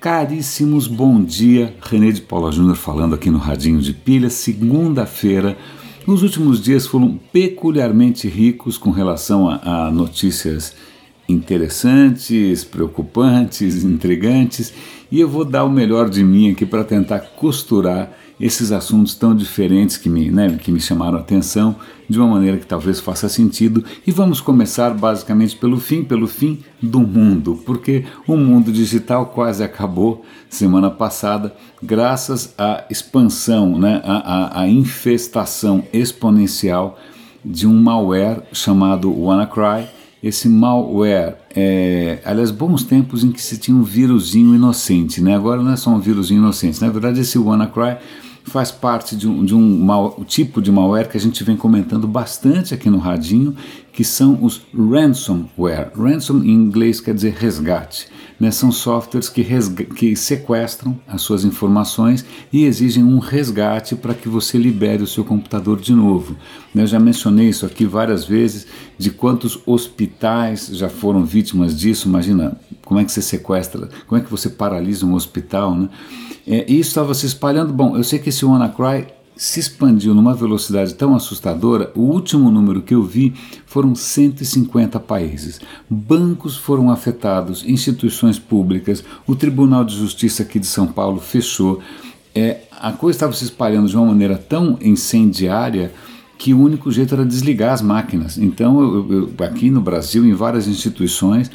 Caríssimos, bom dia. René de Paula Júnior falando aqui no Radinho de Pilha, segunda-feira. Os últimos dias foram peculiarmente ricos com relação a, a notícias interessantes, preocupantes, intrigantes, e eu vou dar o melhor de mim aqui para tentar costurar esses assuntos tão diferentes que me, né, que me chamaram a atenção de uma maneira que talvez faça sentido. E vamos começar basicamente pelo fim, pelo fim do mundo, porque o mundo digital quase acabou semana passada, graças à expansão, né, à, à, à infestação exponencial de um malware chamado WannaCry. Esse malware, é, aliás, bons tempos em que se tinha um vírusinho inocente, né? Agora não é só um vírusinho inocente. Na verdade, esse WannaCry faz parte de um, de um mal, tipo de malware que a gente vem comentando bastante aqui no Radinho, que são os ransomware. Ransom em inglês quer dizer resgate. Né? São softwares que, que sequestram as suas informações e exigem um resgate para que você libere o seu computador de novo. Né? Eu já mencionei isso aqui várias vezes, de quantos hospitais já foram vítimas disso. Imagina como é que você sequestra, como é que você paralisa um hospital, né? É, e isso estava se espalhando. Bom, eu sei que esse WannaCry se expandiu numa velocidade tão assustadora, o último número que eu vi foram 150 países. Bancos foram afetados, instituições públicas, o Tribunal de Justiça aqui de São Paulo fechou. É, a coisa estava se espalhando de uma maneira tão incendiária que o único jeito era desligar as máquinas. Então, eu, eu, aqui no Brasil, em várias instituições,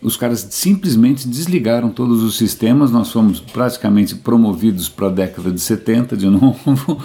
os caras simplesmente desligaram todos os sistemas, nós fomos praticamente promovidos para a década de 70 de novo,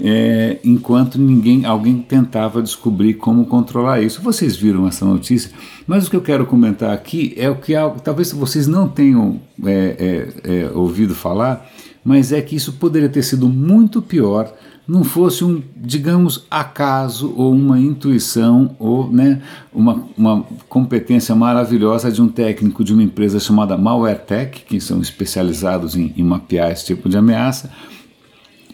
é, enquanto ninguém, alguém tentava descobrir como controlar isso. Vocês viram essa notícia, mas o que eu quero comentar aqui é o que talvez vocês não tenham é, é, é, ouvido falar, mas é que isso poderia ter sido muito pior não fosse um, digamos, acaso ou uma intuição ou né, uma, uma competência maravilhosa de um técnico de uma empresa chamada MalwareTech, que são especializados em, em mapear esse tipo de ameaça.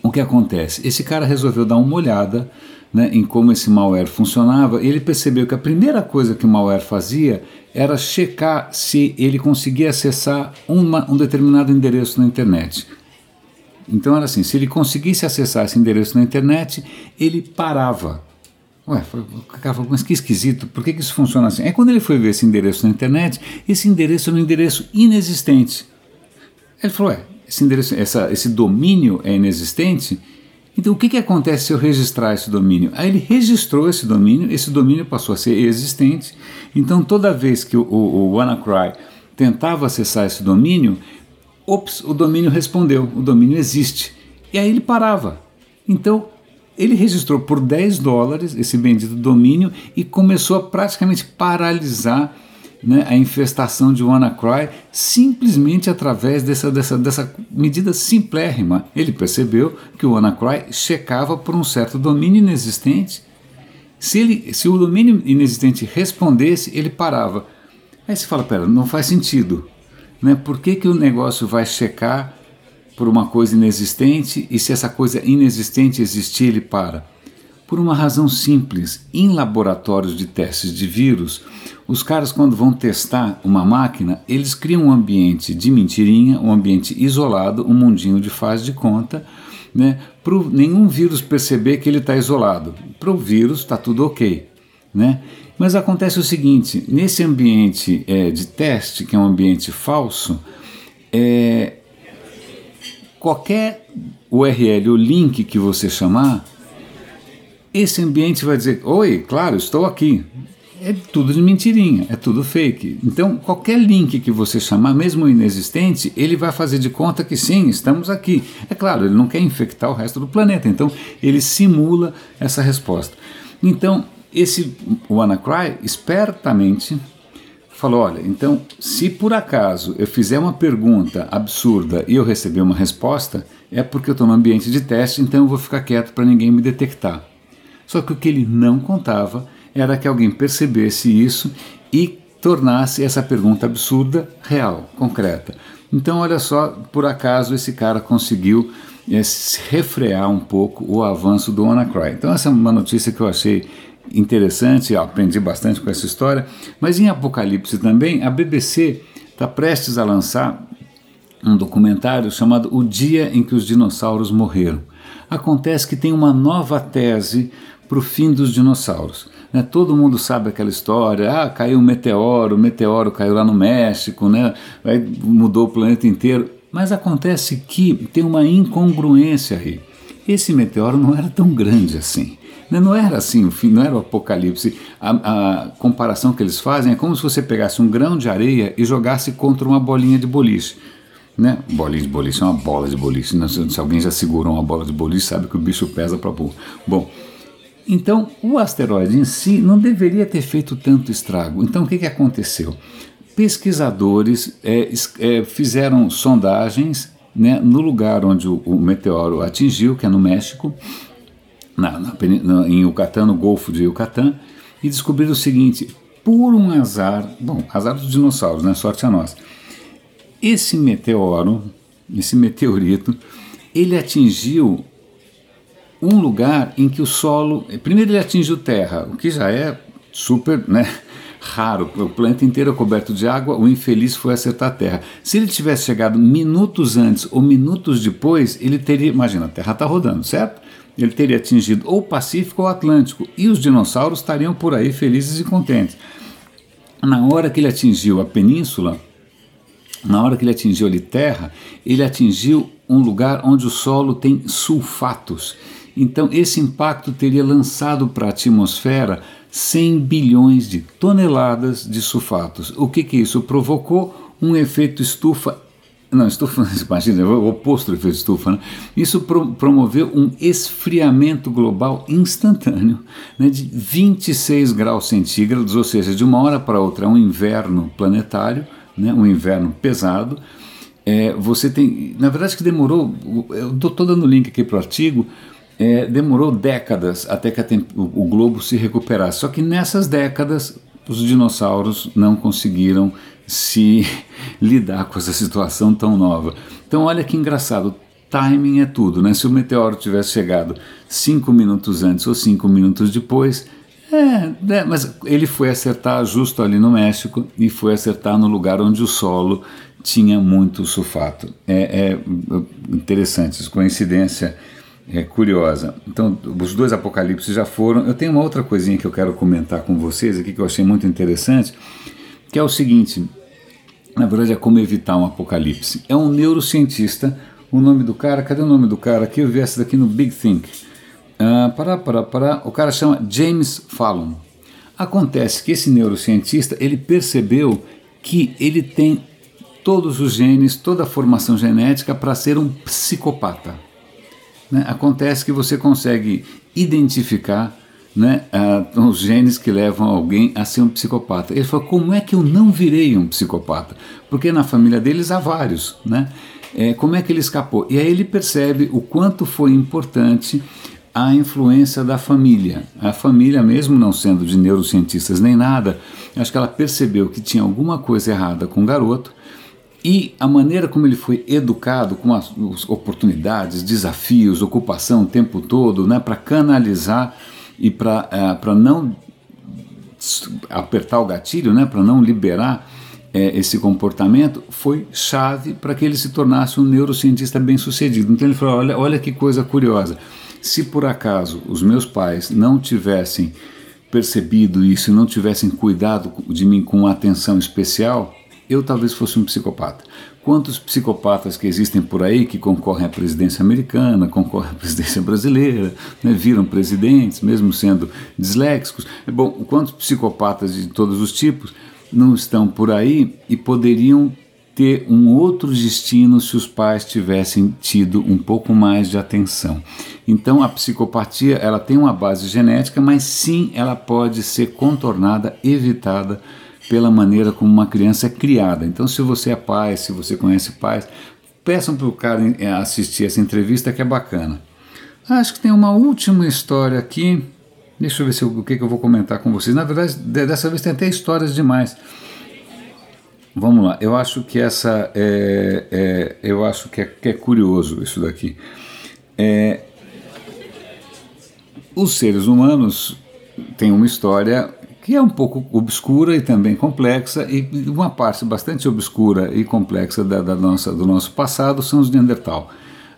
O que acontece? Esse cara resolveu dar uma olhada né, em como esse malware funcionava, ele percebeu que a primeira coisa que o malware fazia era checar se ele conseguia acessar uma, um determinado endereço na internet. Então era assim: se ele conseguisse acessar esse endereço na internet, ele parava. Ué, o cara falou, mas que esquisito, por que, que isso funciona assim? É quando ele foi ver esse endereço na internet, esse endereço era um endereço inexistente. Ele falou, ué, esse, endereço, essa, esse domínio é inexistente? Então o que, que acontece se eu registrar esse domínio? Aí ele registrou esse domínio, esse domínio passou a ser existente. Então toda vez que o, o, o WannaCry tentava acessar esse domínio, ops, o domínio respondeu, o domínio existe. E aí ele parava. Então ele registrou por 10 dólares esse bendito domínio e começou a praticamente paralisar né, a infestação de WannaCry simplesmente através dessa, dessa, dessa medida simplérrima. Ele percebeu que o WannaCry checava por um certo domínio inexistente. Se, ele, se o domínio inexistente respondesse, ele parava. Aí você fala, pera, não faz sentido. Né? Por que, que o negócio vai checar por uma coisa inexistente e se essa coisa inexistente existir, ele para? Por uma razão simples: em laboratórios de testes de vírus, os caras, quando vão testar uma máquina, eles criam um ambiente de mentirinha, um ambiente isolado, um mundinho de faz de conta, né, para nenhum vírus perceber que ele está isolado. Para o vírus está tudo ok. Né? Mas acontece o seguinte: nesse ambiente é, de teste, que é um ambiente falso, é, qualquer URL ou link que você chamar, esse ambiente vai dizer: Oi, claro, estou aqui. É tudo de mentirinha, é tudo fake. Então, qualquer link que você chamar, mesmo inexistente, ele vai fazer de conta que sim, estamos aqui. É claro, ele não quer infectar o resto do planeta, então ele simula essa resposta. Então, esse WannaCry espertamente falou: olha, então, se por acaso eu fizer uma pergunta absurda e eu receber uma resposta, é porque eu estou no ambiente de teste, então eu vou ficar quieto para ninguém me detectar. Só que o que ele não contava era que alguém percebesse isso e tornasse essa pergunta absurda real, concreta. Então, olha só, por acaso esse cara conseguiu é, refrear um pouco o avanço do WannaCry. Então, essa é uma notícia que eu achei interessante, aprendi bastante com essa história. Mas em Apocalipse também, a BBC está prestes a lançar um documentário chamado O Dia em que os Dinossauros Morreram. Acontece que tem uma nova tese para o fim dos dinossauros. Né? Todo mundo sabe aquela história, ah, caiu um meteoro, o meteoro caiu lá no México, né? Aí mudou o planeta inteiro. Mas acontece que tem uma incongruência aí. Esse meteoro não era tão grande assim. Né? Não era assim, o fim, não era o apocalipse. A, a, comparação que eles fazem é como se você pegasse um grão de areia e jogasse contra uma bolinha de boliche. Né? Bolinha de boliche é uma bola de boliche. Né? Se alguém já segurou uma bola de boliche, sabe que o bicho pesa para pôr. Bom, então, o asteroide em si não deveria ter feito tanto estrago. Então, o que, que aconteceu? Pesquisadores é, é, fizeram sondagens né, no lugar onde o, o, meteoro atingiu, que é no México, na, na, na, em Yucatán, no Golfo de Yucatán, e descobriram o seguinte: por um azar, bom, azar dos dinossauros, né? Sorte a nós. Esse meteoro, esse meteorito, ele atingiu um lugar em que o solo. Primeiro, ele atingiu terra, o que já é super né, raro. O planeta inteiro é coberto de água, o infeliz foi acertar a terra. Se ele tivesse chegado minutos antes ou minutos depois, ele teria. Imagina, a terra está rodando, certo? Ele teria atingido ou o Pacífico ou o Atlântico, e os dinossauros estariam por aí felizes e contentes. Na hora que ele atingiu a península, na hora que ele atingiu ali terra, ele atingiu um lugar onde o solo tem sulfatos. Então, esse impacto teria lançado para a atmosfera 100 bilhões de toneladas de sulfatos. O que, que isso provocou? Um efeito estufa. Não, estufa, imagina, o oposto do efeito estufa. Né? Isso pro, promoveu um esfriamento global instantâneo né, de 26 graus centígrados, ou seja, de uma hora para outra, um inverno planetário, né, um inverno pesado. É, você tem. Na verdade, que demorou. Eu estou dando link aqui para o artigo é, demorou décadas até que o, o globo se recuperasse. Só que nessas décadas os dinossauros não conseguiram se lidar com essa situação tão nova. Então, olha que engraçado. Timing é tudo, né? Se o meteoro tivesse chegado cinco minutos antes ou cinco minutos depois, é, é, mas ele foi acertar justo ali no México e foi acertar no lugar onde o solo tinha muito sulfato. É, é interessante, coincidência é, curiosa. Então, os dois apocalipses já foram. Eu tenho uma outra coisinha que eu quero comentar com vocês aqui que eu achei muito interessante, que é o seguinte: na verdade, é como evitar um apocalipse. É um neurocientista. O nome do cara, cadê o nome do cara aqui? Eu vi essa daqui no Big Think. Ah, para, para, para. O cara chama James Fallon. Acontece que esse neurocientista ele percebeu que ele tem todos os genes, toda a formação genética para ser um psicopata né, acontece que você consegue identificar né, os genes que levam alguém a ser um psicopata. Ele falou: como é que eu não virei um psicopata? Porque na família deles há vários. Né? É, como é que ele escapou? E aí ele percebe o quanto foi importante a influência da família. A família, mesmo não sendo de neurocientistas nem nada, acho que ela percebeu que tinha alguma coisa errada com o garoto e a maneira como ele foi educado, com as, as oportunidades, desafios, ocupação o tempo todo, né, para canalizar e para uh, não apertar o gatilho, né, para não liberar é, esse comportamento, foi chave para que ele se tornasse um neurocientista bem sucedido. Então ele falou: olha, olha que coisa curiosa. Se por acaso os meus pais não tivessem percebido isso, não tivessem cuidado de mim com atenção especial, eu talvez fosse um psicopata. Quantos psicopatas que existem por aí que concorrem à presidência americana, concorrem à presidência brasileira, né, viram presidentes, mesmo sendo disléxicos? Bom, quantos psicopatas de todos os tipos não estão por aí e poderiam ter um outro destino se os pais tivessem tido um pouco mais de atenção. Então a psicopatia ela tem uma base genética, mas sim ela pode ser contornada, evitada pela maneira como uma criança é criada. Então, se você é pai, se você conhece pais, peçam para o cara eh, assistir essa entrevista que é bacana. Acho que tem uma última história aqui. Deixa eu ver se eu, o que, que eu vou comentar com vocês. Na verdade, dessa vez tem até histórias demais. Vamos lá. Eu acho que essa é, é eu acho que é, que é, curioso isso daqui. É, os seres humanos têm uma história que é um pouco obscura e também complexa, e uma parte bastante obscura e complexa da, da nossa, do nosso passado são os Neandertal.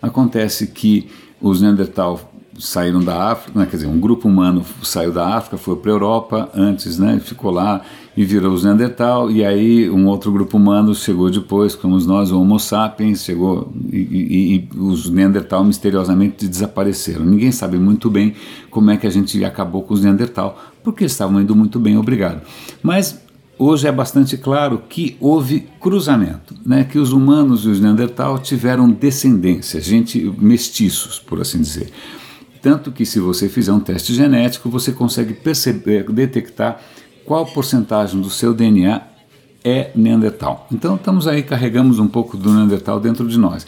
Acontece que os Neandertal saíram da África, né, quer dizer, um grupo humano saiu da África, foi para a Europa antes, né, ficou lá e virou os Neandertal, e aí um outro grupo humano chegou depois, como nós, o Homo sapiens, chegou e, e, e, os Neandertal misteriosamente desapareceram. Ninguém sabe muito bem como é que a gente acabou com os Neandertal, porque estavam indo muito bem, obrigado. Mas hoje é bastante claro que houve cruzamento, né, que os humanos e os Neandertal tiveram descendência, gente mestiços, por assim dizer. Tanto que se você fizer um teste genético, você consegue perceber, detectar qual porcentagem do seu DNA é Neandertal. Então estamos aí, carregamos um pouco do Neandertal dentro de nós.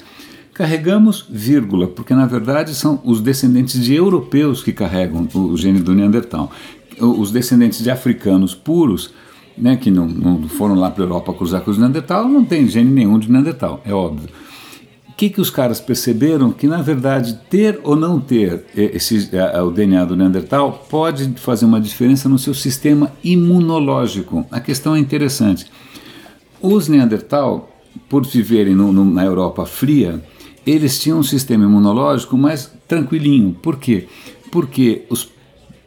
Carregamos, vírgula, porque na verdade são os descendentes de europeus que carregam o gene do Neandertal. Os descendentes de africanos puros, né, que não, não foram lá para a Europa cruzar com os Neandertal, não tem gene nenhum de Neandertal, é óbvio que, que os caras perceberam? Que na verdade ter ou não ter esse, o DNA do Neandertal pode fazer uma diferença no seu sistema imunológico. A questão é interessante. Os Neandertal, por viverem no, no, na Europa fria, eles tinham um sistema imunológico mais tranquilinho. Por quê? Porque os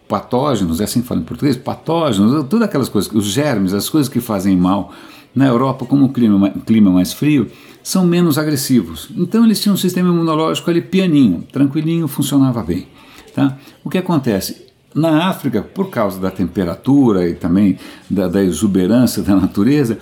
patógenos, é assim que fala em português, patógenos, todas aquelas coisas, os germes, as coisas que fazem mal na Europa, como o clima, clima mais frio, são menos agressivos. Então eles tinham um sistema imunológico ali pianinho, tranquilinho, funcionava bem. Tá? O que acontece? Na África, por causa da temperatura e também da, da exuberância da natureza,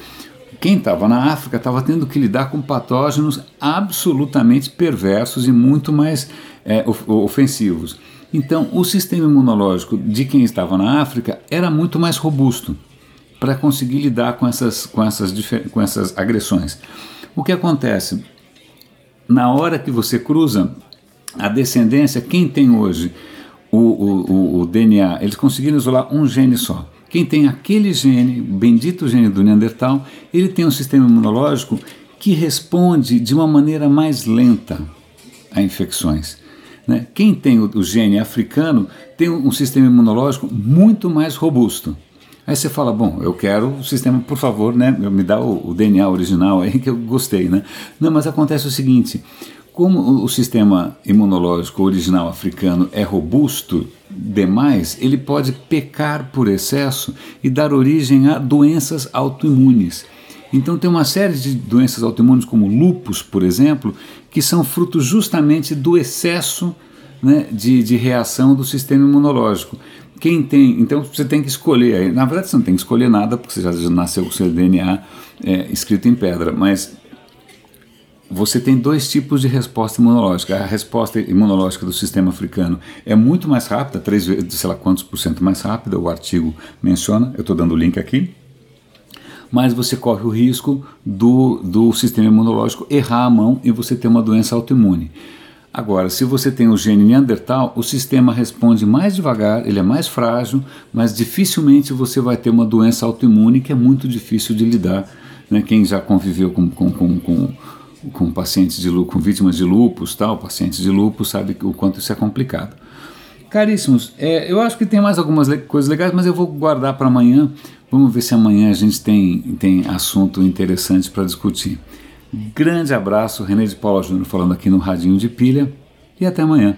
quem estava na África estava tendo que lidar com patógenos absolutamente perversos e muito mais é, ofensivos. Então, o sistema imunológico de quem estava na África era muito mais robusto para conseguir lidar com essas, com essas, com essas agressões. O que acontece? Na hora que você cruza a descendência, quem tem hoje o, o, o DNA, eles conseguiram isolar um gene só. Quem tem aquele gene, bendito gene do Neandertal, ele tem um sistema imunológico que responde de uma maneira mais lenta a infecções. Né? Quem tem o, o gene africano tem um, um sistema imunológico muito mais robusto. Aí você fala, bom, eu quero o sistema, por favor, né, me dá o, o, DNA original aí que eu gostei, né? Não, mas acontece o seguinte, como o sistema imunológico original africano é robusto demais, ele pode pecar por excesso e dar origem a doenças autoimunes. Então tem uma série de doenças autoimunes como lupus, por exemplo, que são frutos justamente do excesso né, de, de reação do sistema imunológico quem tem. Então você tem que escolher. Na verdade, você não tem que escolher nada, porque você já nasceu com seu DNA é, escrito em pedra, mas você tem dois tipos de resposta imunológica. A resposta imunológica do sistema africano é muito mais rápida, três vezes, sei lá quantos por cento mais rápida, o artigo menciona, eu estou dando o link aqui. Mas você corre o risco do, do sistema imunológico errar a mão e você ter uma doença autoimune. Agora, se você tem o gene Neandertal, o sistema responde mais devagar, ele é mais frágil, mas dificilmente você vai ter uma doença autoimune que é muito difícil de lidar. Né? Quem já conviveu com, com, com, com, com pacientes de com vítimas de lupus, tal, pacientes de lupus, sabe o quanto isso é complicado. Caríssimos, é, eu acho que tem mais algumas le coisas legais, mas eu vou guardar para amanhã. Vamos ver se amanhã a gente tem, tem assunto interessante para discutir. Grande abraço, René de Paula Júnior falando aqui no Radinho de Pilha e até amanhã.